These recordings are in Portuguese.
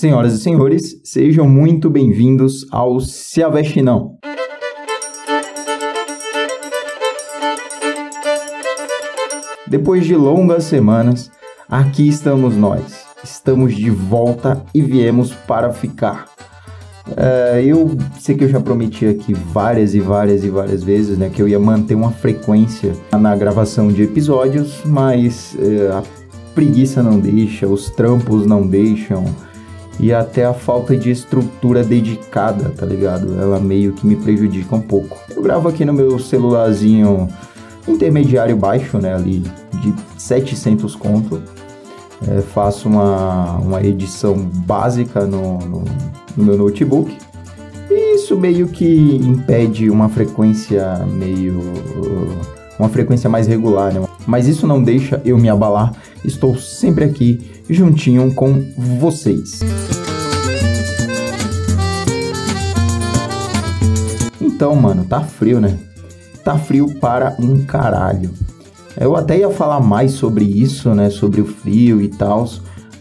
Senhoras e senhores, sejam muito bem-vindos ao Se Aveste Não. Depois de longas semanas, aqui estamos nós. Estamos de volta e viemos para ficar. Uh, eu sei que eu já prometi aqui várias e várias e várias vezes, né, que eu ia manter uma frequência na gravação de episódios, mas uh, a preguiça não deixa, os trampos não deixam e até a falta de estrutura dedicada, tá ligado? Ela meio que me prejudica um pouco. Eu gravo aqui no meu celularzinho intermediário baixo, né, ali de 700 conto. É, faço uma, uma edição básica no, no no meu notebook. E isso meio que impede uma frequência meio. uma frequência mais regular, né? Mas isso não deixa eu me abalar. Estou sempre aqui juntinho com vocês. Então, mano, tá frio, né? Tá frio para um caralho. Eu até ia falar mais sobre isso, né? Sobre o frio e tal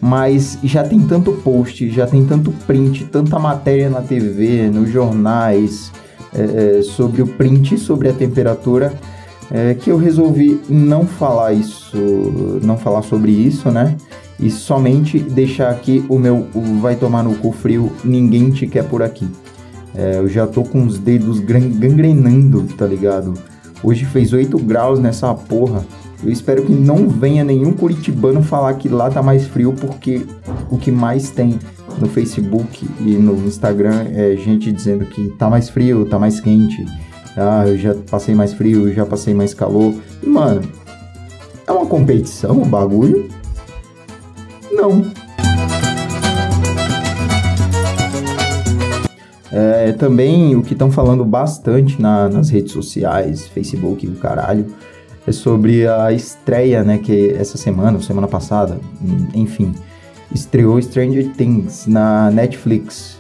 mas já tem tanto post, já tem tanto print, tanta matéria na TV, nos jornais, é, é, sobre o print, sobre a temperatura, é, que eu resolvi não falar isso, não falar sobre isso, né? E somente deixar aqui o meu vai tomar no cu frio, ninguém te quer por aqui. É, eu já tô com os dedos gangrenando, tá ligado? Hoje fez 8 graus nessa porra. Eu espero que não venha nenhum curitibano falar que lá tá mais frio, porque o que mais tem no Facebook e no Instagram é gente dizendo que tá mais frio, tá mais quente. Ah, eu já passei mais frio, já passei mais calor. E, mano, é uma competição o bagulho? Não. É, também o que estão falando bastante na, nas redes sociais, Facebook e o caralho, é sobre a estreia, né, que essa semana, semana passada, enfim, estreou Stranger Things na Netflix.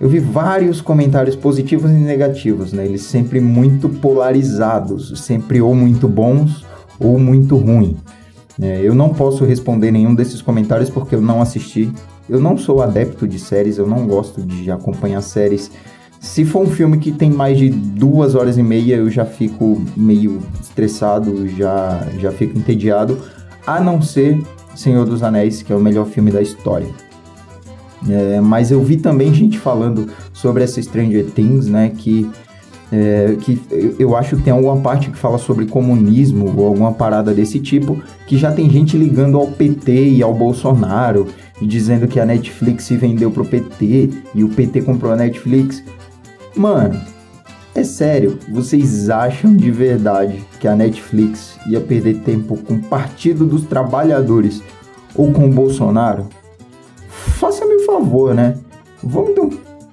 Eu vi vários comentários positivos e negativos, né? Eles sempre muito polarizados, sempre ou muito bons ou muito ruim. É, eu não posso responder nenhum desses comentários porque eu não assisti. Eu não sou adepto de séries, eu não gosto de acompanhar séries se for um filme que tem mais de duas horas e meia, eu já fico meio estressado, já, já fico entediado. A não ser Senhor dos Anéis, que é o melhor filme da história. É, mas eu vi também gente falando sobre essa Stranger Things, né? Que, é, que eu acho que tem alguma parte que fala sobre comunismo ou alguma parada desse tipo, que já tem gente ligando ao PT e ao Bolsonaro e dizendo que a Netflix se vendeu pro PT e o PT comprou a Netflix. Mano, é sério, vocês acham de verdade que a Netflix ia perder tempo com o Partido dos Trabalhadores ou com o Bolsonaro? Faça-me um favor, né? Vamos ter um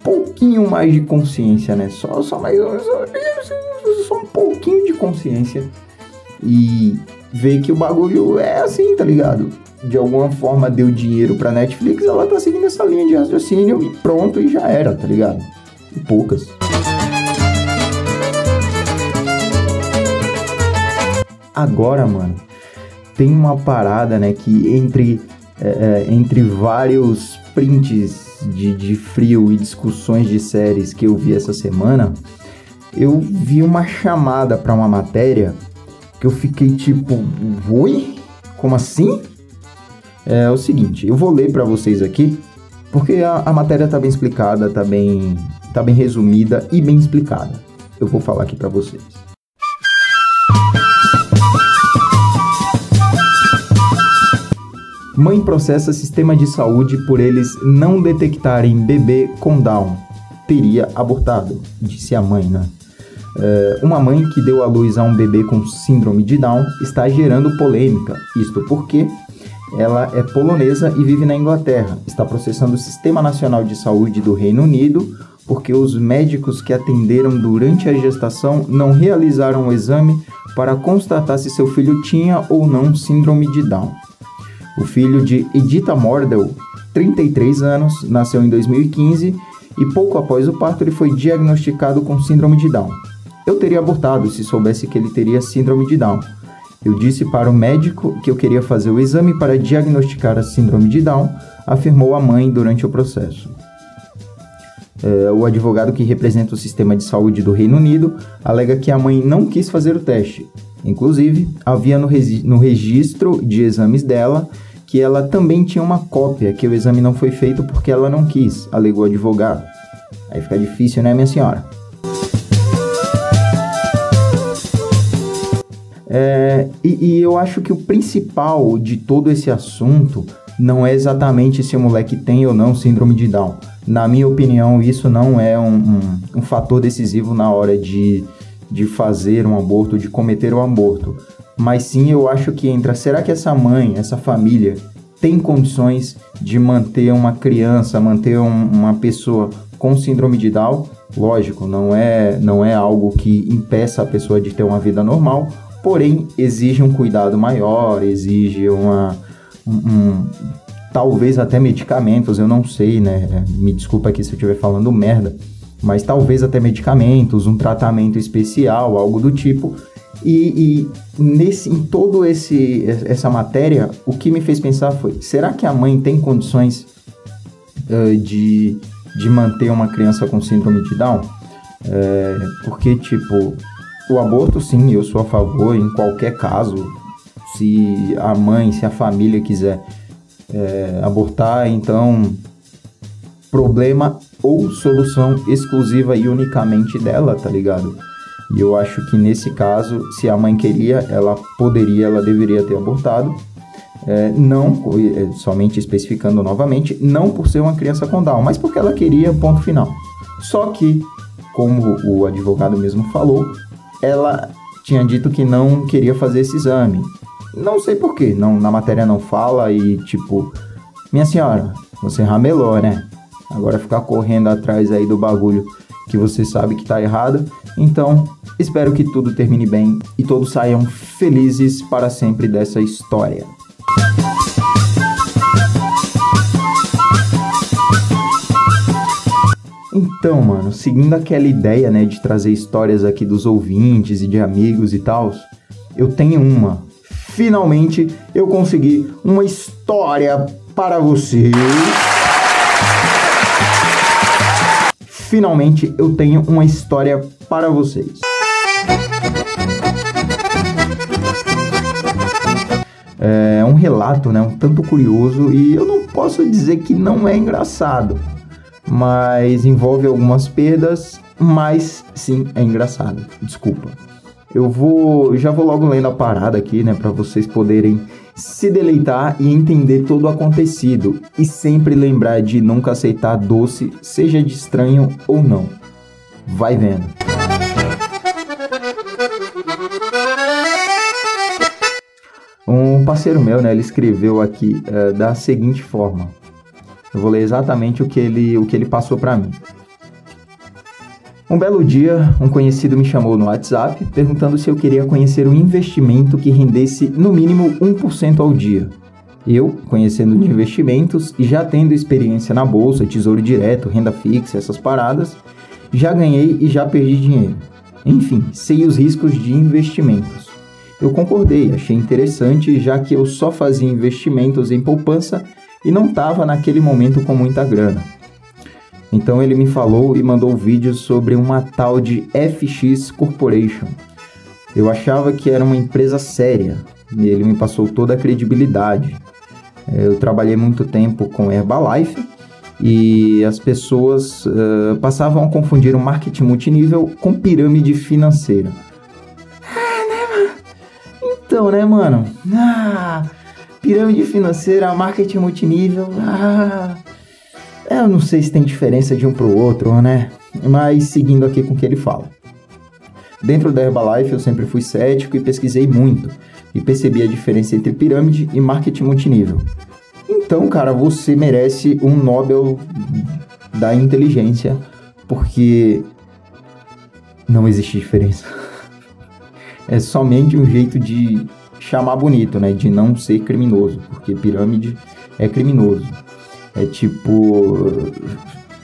pouquinho mais de consciência, né? Só, só mais só, só um pouquinho de consciência e ver que o bagulho é assim, tá ligado? De alguma forma deu dinheiro pra Netflix, ela tá seguindo essa linha de raciocínio e pronto, e já era, tá ligado? e poucas. Agora, mano, tem uma parada, né, que entre, é, é, entre vários prints de, de frio e discussões de séries que eu vi essa semana, eu vi uma chamada para uma matéria que eu fiquei tipo, oi? Como assim? É o seguinte, eu vou ler para vocês aqui, porque a, a matéria tá bem explicada, tá bem Tá bem resumida e bem explicada. Eu vou falar aqui para vocês. Mãe processa sistema de saúde por eles não detectarem bebê com Down. Teria abortado, disse a mãe, né? Uh, uma mãe que deu à luz a um bebê com síndrome de Down está gerando polêmica. Isto porque ela é polonesa e vive na Inglaterra. Está processando o Sistema Nacional de Saúde do Reino Unido porque os médicos que atenderam durante a gestação não realizaram o exame para constatar se seu filho tinha ou não síndrome de Down. O filho de Edita Mordel, 33 anos, nasceu em 2015 e pouco após o parto ele foi diagnosticado com síndrome de Down. Eu teria abortado se soubesse que ele teria síndrome de Down. Eu disse para o médico que eu queria fazer o exame para diagnosticar a síndrome de Down afirmou a mãe durante o processo. É, o advogado que representa o sistema de saúde do Reino Unido alega que a mãe não quis fazer o teste. Inclusive, havia no, no registro de exames dela que ela também tinha uma cópia, que o exame não foi feito porque ela não quis, alegou o advogado. Aí fica difícil, né, minha senhora? É, e, e, eu acho que o principal de todo esse assunto não é exatamente se o moleque tem ou não síndrome de Down. Na minha opinião, isso não é um, um, um fator decisivo na hora de, de fazer um aborto, de cometer um aborto. Mas sim, eu acho que entra. Será que essa mãe, essa família, tem condições de manter uma criança, manter um, uma pessoa com síndrome de Down? Lógico, não é, não é algo que impeça a pessoa de ter uma vida normal, porém exige um cuidado maior, exige uma. Um, um, talvez até medicamentos, eu não sei, né? Me desculpa aqui se eu estiver falando merda, mas talvez até medicamentos, um tratamento especial, algo do tipo. E, e nesse, em todo esse essa matéria, o que me fez pensar foi: será que a mãe tem condições uh, de, de manter uma criança com síndrome de Down? É, porque, tipo, o aborto, sim, eu sou a favor em qualquer caso. Se a mãe, se a família quiser é, abortar, então problema ou solução exclusiva e unicamente dela, tá ligado? E eu acho que nesse caso, se a mãe queria, ela poderia, ela deveria ter abortado. É, não, é, somente especificando novamente, não por ser uma criança com Down, mas porque ela queria, ponto final. Só que, como o advogado mesmo falou, ela tinha dito que não queria fazer esse exame. Não sei porquê, não, na matéria não fala e tipo, minha senhora, você ramelou, né? Agora ficar correndo atrás aí do bagulho que você sabe que tá errado. Então, espero que tudo termine bem e todos saiam felizes para sempre dessa história. Então, mano, seguindo aquela ideia, né, de trazer histórias aqui dos ouvintes e de amigos e tal, eu tenho uma. Finalmente eu consegui uma história para vocês. Finalmente eu tenho uma história para vocês. É um relato, né, um tanto curioso e eu não posso dizer que não é engraçado mas envolve algumas perdas, mas sim, é engraçado. Desculpa. Eu vou, já vou logo lendo a parada aqui, né, para vocês poderem se deleitar e entender todo o acontecido e sempre lembrar de nunca aceitar doce, seja de estranho ou não. Vai vendo. Um parceiro meu, né, ele escreveu aqui uh, da seguinte forma: eu vou ler exatamente o que ele, o que ele passou para mim. Um belo dia, um conhecido me chamou no WhatsApp perguntando se eu queria conhecer um investimento que rendesse no mínimo 1% ao dia. Eu, conhecendo de investimentos e já tendo experiência na bolsa, tesouro direto, renda fixa, essas paradas, já ganhei e já perdi dinheiro. Enfim, sei os riscos de investimentos. Eu concordei, achei interessante, já que eu só fazia investimentos em poupança e não estava naquele momento com muita grana. Então ele me falou e mandou vídeos sobre uma tal de FX Corporation. Eu achava que era uma empresa séria e ele me passou toda a credibilidade. Eu trabalhei muito tempo com Herbalife e as pessoas uh, passavam a confundir o marketing multinível com pirâmide financeira. Ah, né, mano? Então, né, mano? Ah, Pirâmide financeira, marketing multinível. Ah, eu não sei se tem diferença de um para o outro, né? Mas seguindo aqui com o que ele fala. Dentro da Herbalife eu sempre fui cético e pesquisei muito e percebi a diferença entre pirâmide e marketing multinível. Então, cara, você merece um Nobel da inteligência, porque não existe diferença. É somente um jeito de chamar bonito, né? De não ser criminoso, porque pirâmide é criminoso. É tipo.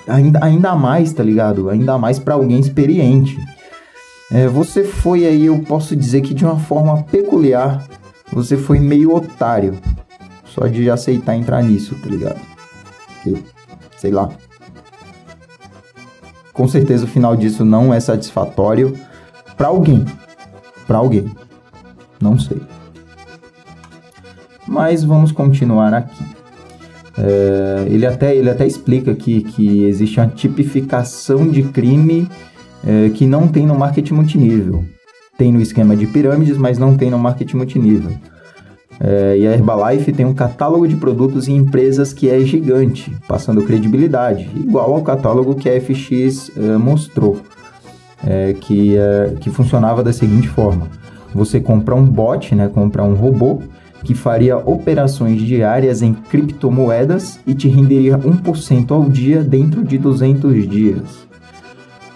Ainda, ainda mais, tá ligado? Ainda mais para alguém experiente. É, você foi aí, eu posso dizer que de uma forma peculiar, você foi meio otário. Só de aceitar entrar nisso, tá ligado? sei lá. Com certeza o final disso não é satisfatório para alguém. Para alguém. Não sei. Mas vamos continuar aqui. É, ele, até, ele até explica aqui que existe uma tipificação de crime é, que não tem no marketing multinível. Tem no esquema de pirâmides, mas não tem no marketing multinível. É, e a Herbalife tem um catálogo de produtos e empresas que é gigante, passando credibilidade, igual ao catálogo que a FX mostrou, que, que funcionava da seguinte forma: você compra um bot, né, compra um robô que faria operações diárias em criptomoedas e te renderia 1% ao dia dentro de 200 dias.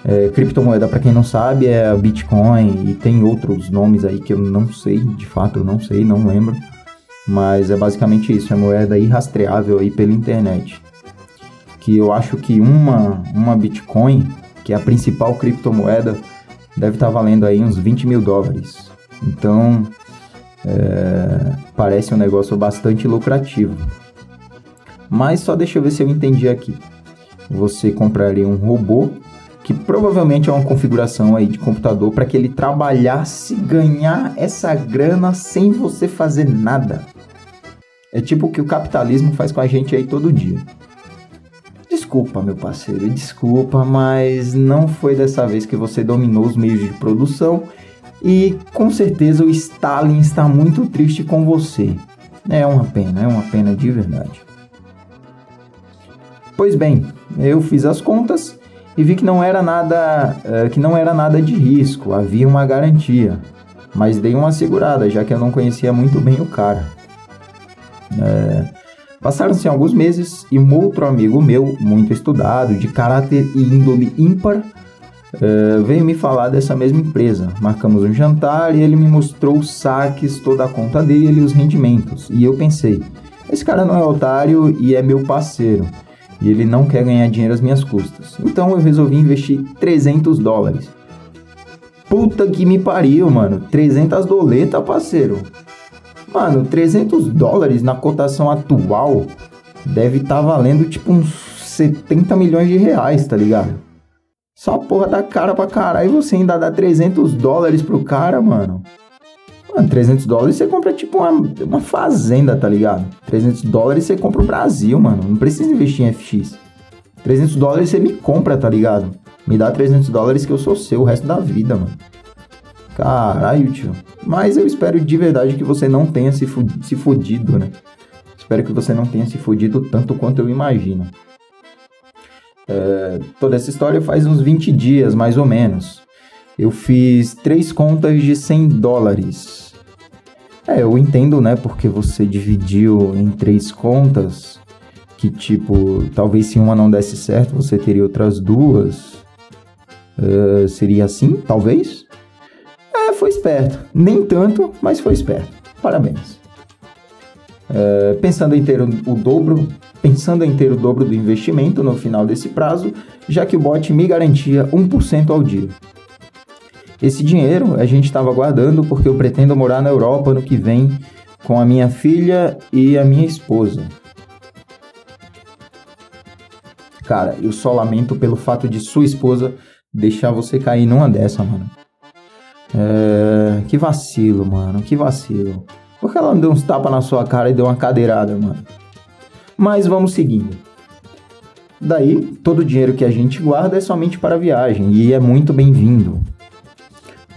É, criptomoeda, para quem não sabe, é Bitcoin e tem outros nomes aí que eu não sei, de fato eu não sei, não lembro. Mas é basicamente isso, é moeda irrastreável aí pela internet. Que eu acho que uma, uma Bitcoin, que é a principal criptomoeda, deve estar tá valendo aí uns 20 mil dólares. Então, é, parece um negócio bastante lucrativo. Mas só deixa eu ver se eu entendi aqui. Você compraria um robô que provavelmente é uma configuração aí de computador para que ele trabalhasse ganhar essa grana sem você fazer nada. É tipo o que o capitalismo faz com a gente aí todo dia. Desculpa, meu parceiro, desculpa, mas não foi dessa vez que você dominou os meios de produção e com certeza o Stalin está muito triste com você. É uma pena, é uma pena de verdade. Pois bem, eu fiz as contas e vi que não era nada, uh, que não era nada de risco, havia uma garantia. Mas dei uma segurada, já que eu não conhecia muito bem o cara. É, Passaram-se alguns meses e um outro amigo meu, muito estudado, de caráter e índole ímpar, uh, veio me falar dessa mesma empresa. Marcamos um jantar e ele me mostrou os saques, toda a conta dele e os rendimentos. E eu pensei, esse cara não é otário e é meu parceiro e ele não quer ganhar dinheiro às minhas custas. Então eu resolvi investir 300 dólares. Puta que me pariu, mano. 300 doleta, parceiro. Mano, 300 dólares na cotação atual deve estar tá valendo tipo uns 70 milhões de reais, tá ligado? Só porra da cara pra caralho e você ainda dá 300 dólares pro cara, mano. Mano, 300 dólares você compra tipo uma, uma fazenda, tá ligado? 300 dólares você compra o Brasil, mano. Não precisa investir em FX. 300 dólares você me compra, tá ligado? Me dá 300 dólares que eu sou seu o resto da vida, mano. Caralho, tio. Mas eu espero de verdade que você não tenha se, fudido, se fudido, né? Espero que você não tenha se fudido tanto quanto eu imagino. É, toda essa história faz uns 20 dias, mais ou menos eu fiz três contas de 100 dólares. É, eu entendo, né? Porque você dividiu em três contas, que tipo, talvez se uma não desse certo, você teria outras duas. Uh, seria assim, talvez? É, foi esperto. Nem tanto, mas foi esperto. Parabéns. Uh, pensando em ter o dobro, pensando em ter o dobro do investimento no final desse prazo, já que o bot me garantia 1% ao dia. Esse dinheiro a gente estava guardando porque eu pretendo morar na Europa no que vem com a minha filha e a minha esposa. Cara, eu só lamento pelo fato de sua esposa deixar você cair numa dessa, mano. É... Que vacilo, mano. Que vacilo. Por que ela não deu uns tapas na sua cara e deu uma cadeirada, mano? Mas vamos seguindo. Daí, todo o dinheiro que a gente guarda é somente para a viagem e é muito bem-vindo.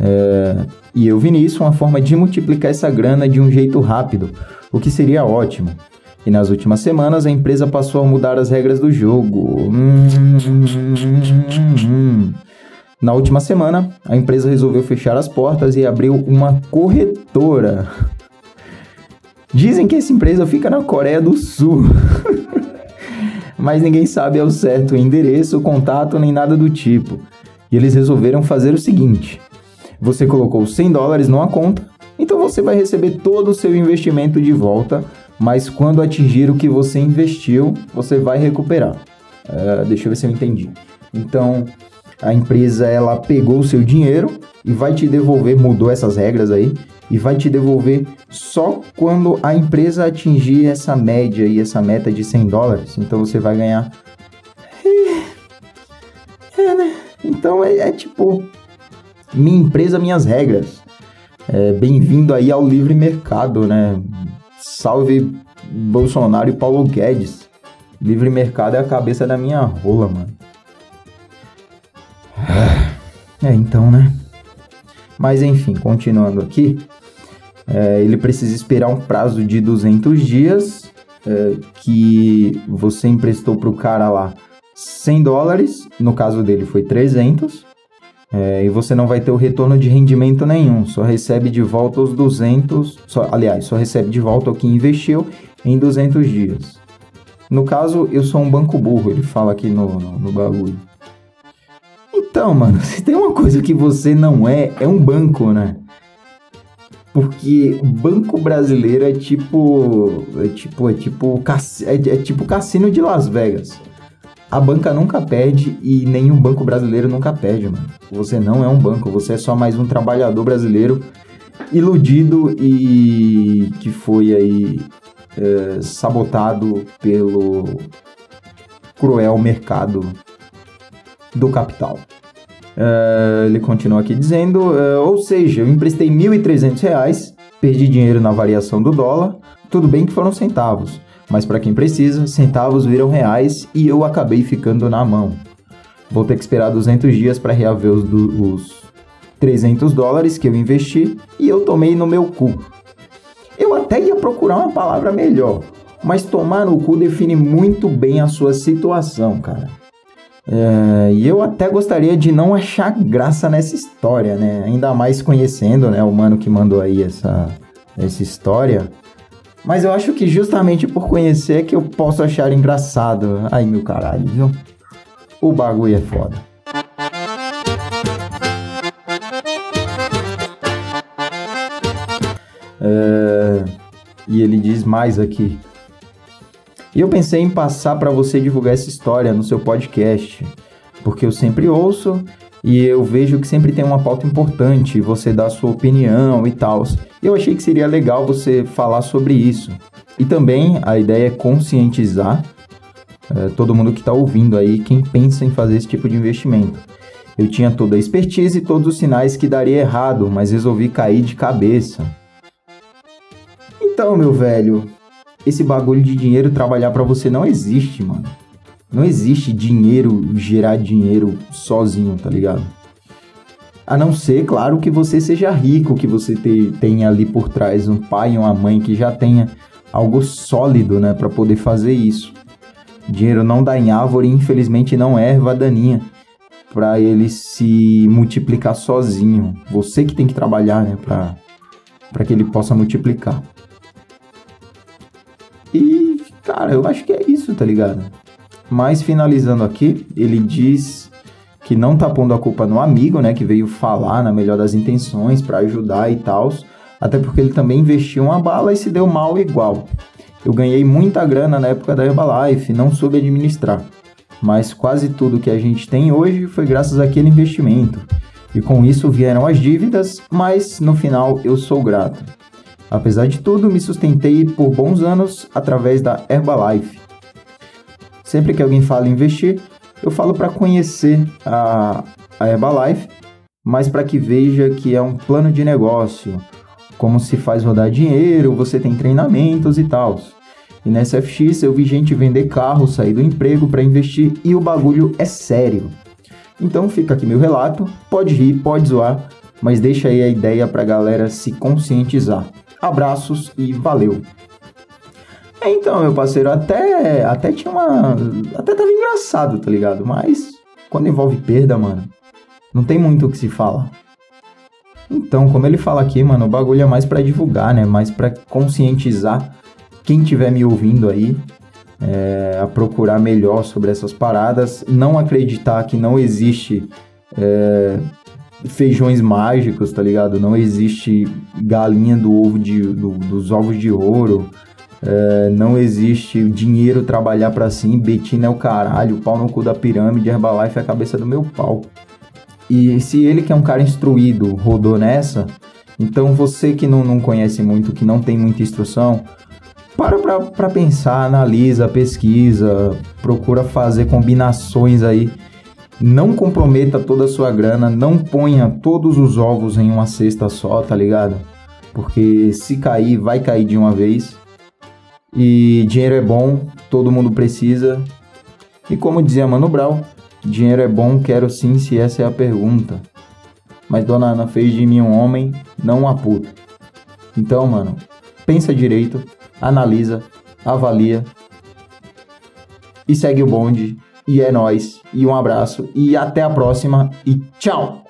É, e eu vi nisso uma forma de multiplicar essa grana de um jeito rápido, o que seria ótimo. E nas últimas semanas a empresa passou a mudar as regras do jogo. Na última semana, a empresa resolveu fechar as portas e abriu uma corretora. Dizem que essa empresa fica na Coreia do Sul. Mas ninguém sabe ao certo o endereço, o contato nem nada do tipo. E eles resolveram fazer o seguinte: você colocou 100 dólares numa conta, então você vai receber todo o seu investimento de volta, mas quando atingir o que você investiu, você vai recuperar. Uh, deixa eu ver se eu entendi. Então, a empresa ela pegou o seu dinheiro e vai te devolver, mudou essas regras aí, e vai te devolver só quando a empresa atingir essa média e essa meta de 100 dólares. Então você vai ganhar. É, é né? Então é, é, tipo. Minha empresa, minhas regras. É, Bem-vindo aí ao livre mercado, né? Salve Bolsonaro e Paulo Guedes. Livre mercado é a cabeça da minha rola, mano. É, então, né? Mas enfim, continuando aqui. É, ele precisa esperar um prazo de 200 dias é, que você emprestou para o cara lá 100 dólares, no caso dele foi 300, é, e você não vai ter o retorno de rendimento nenhum, só recebe de volta os 200, só, aliás, só recebe de volta o que investiu em 200 dias. No caso, eu sou um banco burro, ele fala aqui no, no, no bagulho. Então, mano, se tem uma coisa que você não é, é um banco, né? Porque banco brasileiro é tipo. É tipo. É tipo. É, é tipo cassino de Las Vegas. A banca nunca perde e nenhum banco brasileiro nunca perde, mano. Você não é um banco, você é só mais um trabalhador brasileiro iludido e que foi aí é, sabotado pelo cruel mercado do capital. Uh, ele continua aqui dizendo, uh, ou seja, eu emprestei R$ 1.300, perdi dinheiro na variação do dólar, tudo bem que foram centavos, mas para quem precisa, centavos viram reais e eu acabei ficando na mão. Vou ter que esperar 200 dias para reaver os, os 300 dólares que eu investi e eu tomei no meu cu. Eu até ia procurar uma palavra melhor, mas tomar no cu define muito bem a sua situação, cara. É, e eu até gostaria de não achar graça nessa história, né? Ainda mais conhecendo, né, o mano que mandou aí essa, essa história. Mas eu acho que justamente por conhecer é que eu posso achar engraçado. Ai, meu caralho, viu? O bagulho é foda. É, e ele diz mais aqui. E eu pensei em passar para você divulgar essa história no seu podcast, porque eu sempre ouço e eu vejo que sempre tem uma pauta importante, você dá a sua opinião e tal. Eu achei que seria legal você falar sobre isso. E também a ideia é conscientizar é, todo mundo que está ouvindo aí, quem pensa em fazer esse tipo de investimento. Eu tinha toda a expertise e todos os sinais que daria errado, mas resolvi cair de cabeça. Então, meu velho, esse bagulho de dinheiro trabalhar para você não existe, mano. Não existe dinheiro gerar dinheiro sozinho, tá ligado? A não ser, claro, que você seja rico, que você te, tenha ali por trás um pai uma mãe que já tenha algo sólido, né, para poder fazer isso. Dinheiro não dá em árvore, infelizmente não é erva daninha para ele se multiplicar sozinho. Você que tem que trabalhar, né, para para que ele possa multiplicar. E, cara, eu acho que é isso, tá ligado? Mas finalizando aqui, ele diz que não tá pondo a culpa no amigo, né, que veio falar na melhor das intenções para ajudar e tal, até porque ele também investiu uma bala e se deu mal igual. Eu ganhei muita grana na época da Herbalife, não soube administrar. Mas quase tudo que a gente tem hoje foi graças àquele investimento. E com isso vieram as dívidas, mas no final eu sou grato. Apesar de tudo, me sustentei por bons anos através da Herbalife. Sempre que alguém fala investir, eu falo para conhecer a, a Herbalife, mas para que veja que é um plano de negócio, como se faz rodar dinheiro, você tem treinamentos e tal. E nessa FX eu vi gente vender carro, sair do emprego para investir e o bagulho é sério. Então fica aqui meu relato, pode rir, pode zoar, mas deixa aí a ideia para a galera se conscientizar. Abraços e valeu. É, então, meu parceiro, até, até tinha uma. Até tava engraçado, tá ligado? Mas quando envolve perda, mano, não tem muito o que se falar. Então, como ele fala aqui, mano, o bagulho é mais para divulgar, né? Mais para conscientizar quem tiver me ouvindo aí é, a procurar melhor sobre essas paradas, não acreditar que não existe é, feijões mágicos, tá ligado? Não existe galinha do ovo de, do, dos ovos de ouro. É, não existe dinheiro trabalhar para si. Betina é o caralho. Pau no cu da pirâmide. Herbalife é a cabeça do meu pau. E se ele, que é um cara instruído, rodou nessa, Então você que não, não conhece muito, que não tem muita instrução, para para pensar, analisa, pesquisa, procura fazer combinações aí. Não comprometa toda a sua grana, não ponha todos os ovos em uma cesta só, tá ligado? Porque se cair, vai cair de uma vez. E dinheiro é bom, todo mundo precisa. E como dizia Mano Brown, dinheiro é bom, quero sim, se essa é a pergunta. Mas Dona Ana fez de mim um homem, não uma puta. Então, mano, pensa direito, analisa, avalia e segue o bonde. E é nós. E um abraço e até a próxima e tchau.